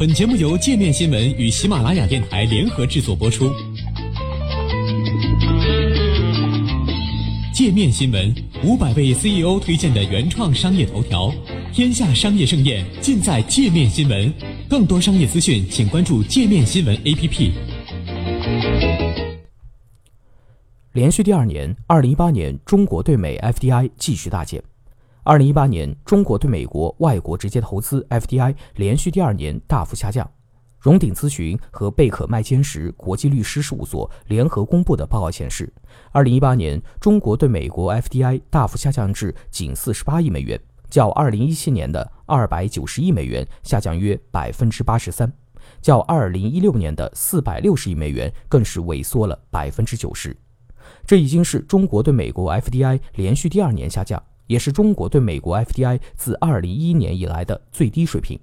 本节目由界面新闻与喜马拉雅电台联合制作播出。界面新闻五百位 CEO 推荐的原创商业头条，天下商业盛宴尽在界面新闻。更多商业资讯，请关注界面新闻 APP。连续第二年，二零一八年中国对美 FDI 继续大减。二零一八年，中国对美国外国直接投资 FDI 连续第二年大幅下降。荣鼎咨询和贝克麦坚石国际律师事务所联合公布的报告显示，二零一八年中国对美国 FDI 大幅下降至仅四十八亿美元，较二零一七年的二百九十亿美元下降约百分之八十三，较二零一六年的四百六十亿美元更是萎缩了百分之九十。这已经是中国对美国 FDI 连续第二年下降。也是中国对美国 FDI 自2011年以来的最低水平。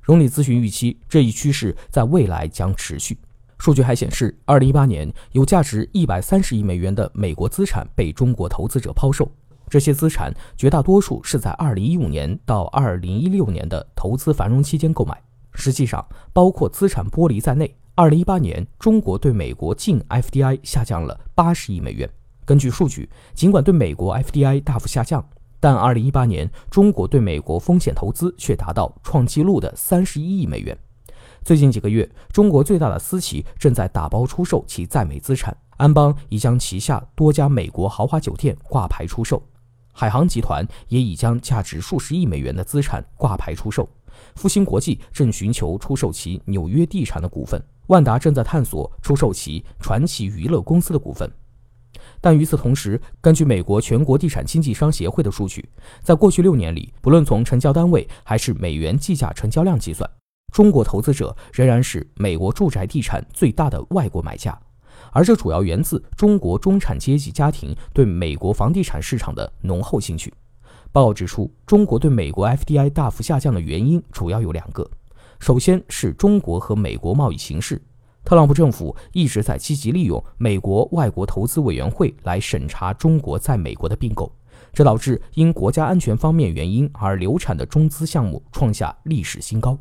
荣理咨询预期这一趋势在未来将持续。数据还显示，2018年有价值130亿美元的美国资产被中国投资者抛售，这些资产绝大多数是在2015年到2016年的投资繁荣期间购买。实际上，包括资产剥离在内，2018年中国对美国净 FDI 下降了80亿美元。根据数据，尽管对美国 FDI 大幅下降，但2018年，中国对美国风险投资却达到创纪录的31亿美元。最近几个月，中国最大的私企正在打包出售其在美资产。安邦已将旗下多家美国豪华酒店挂牌出售，海航集团也已将价值数十亿美元的资产挂牌出售。复星国际正寻求出售其纽约地产的股份，万达正在探索出售其传奇娱乐公司的股份。但与此同时，根据美国全国地产经纪商协会的数据，在过去六年里，不论从成交单位还是美元计价成交量计算，中国投资者仍然是美国住宅地产最大的外国买家，而这主要源自中国中产阶级家庭对美国房地产市场的浓厚兴趣。报告指出，中国对美国 FDI 大幅下降的原因主要有两个，首先是中国和美国贸易形势。特朗普政府一直在积极利用美国外国投资委员会来审查中国在美国的并购，这导致因国家安全方面原因而流产的中资项目创下历史新高。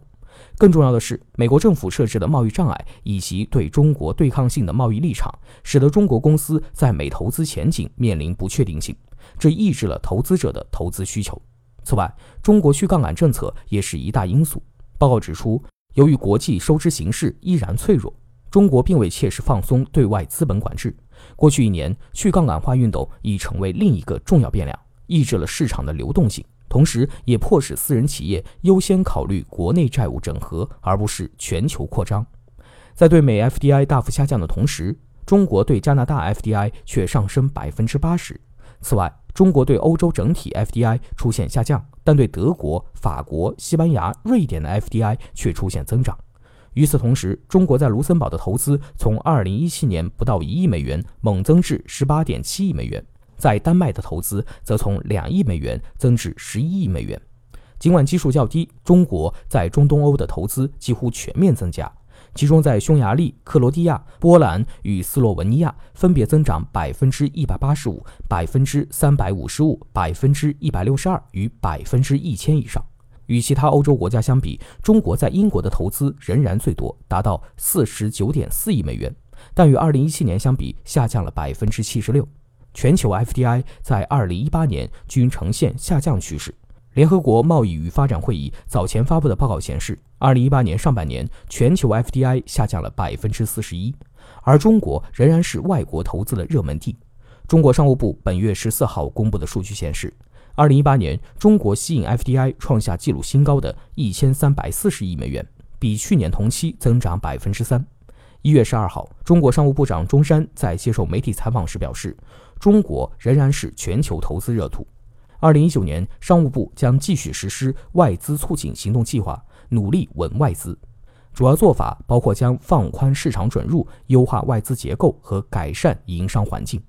更重要的是，美国政府设置的贸易障碍以及对中国对抗性的贸易立场，使得中国公司在美投资前景面临不确定性，这抑制了投资者的投资需求。此外，中国去杠杆政策也是一大因素。报告指出，由于国际收支形势依然脆弱。中国并未切实放松对外资本管制。过去一年，去杠杆化运动已成为另一个重要变量，抑制了市场的流动性，同时也迫使私人企业优先考虑国内债务整合，而不是全球扩张。在对美 FDI 大幅下降的同时，中国对加拿大 FDI 却上升百分之八十。此外，中国对欧洲整体 FDI 出现下降，但对德国、法国、西班牙、瑞典的 FDI 却出现增长。与此同时，中国在卢森堡的投资从2017年不到一亿美元猛增至18.7亿美元，在丹麦的投资则从两亿美元增至11亿美元。尽管基数较低，中国在中东欧的投资几乎全面增加，其中在匈牙利、克罗地亚、波兰与斯洛文尼亚分别增长百分之一百八十五、百分之三百五十五、百分之一百六十二与百分之一千以上。与其他欧洲国家相比，中国在英国的投资仍然最多，达到四十九点四亿美元，但与二零一七年相比下降了百分之七十六。全球 FDI 在二零一八年均呈现下降趋势。联合国贸易与发展会议早前发布的报告显示，二零一八年上半年全球 FDI 下降了百分之四十一，而中国仍然是外国投资的热门地。中国商务部本月十四号公布的数据显示。二零一八年，中国吸引 FDI 创下纪录新高的一千三百四十亿美元，比去年同期增长百分之三。一月十二号，中国商务部长钟山在接受媒体采访时表示，中国仍然是全球投资热土。二零一九年，商务部将继续实施外资促进行动计划，努力稳外资。主要做法包括将放宽市场准入、优化外资结构和改善营商环境。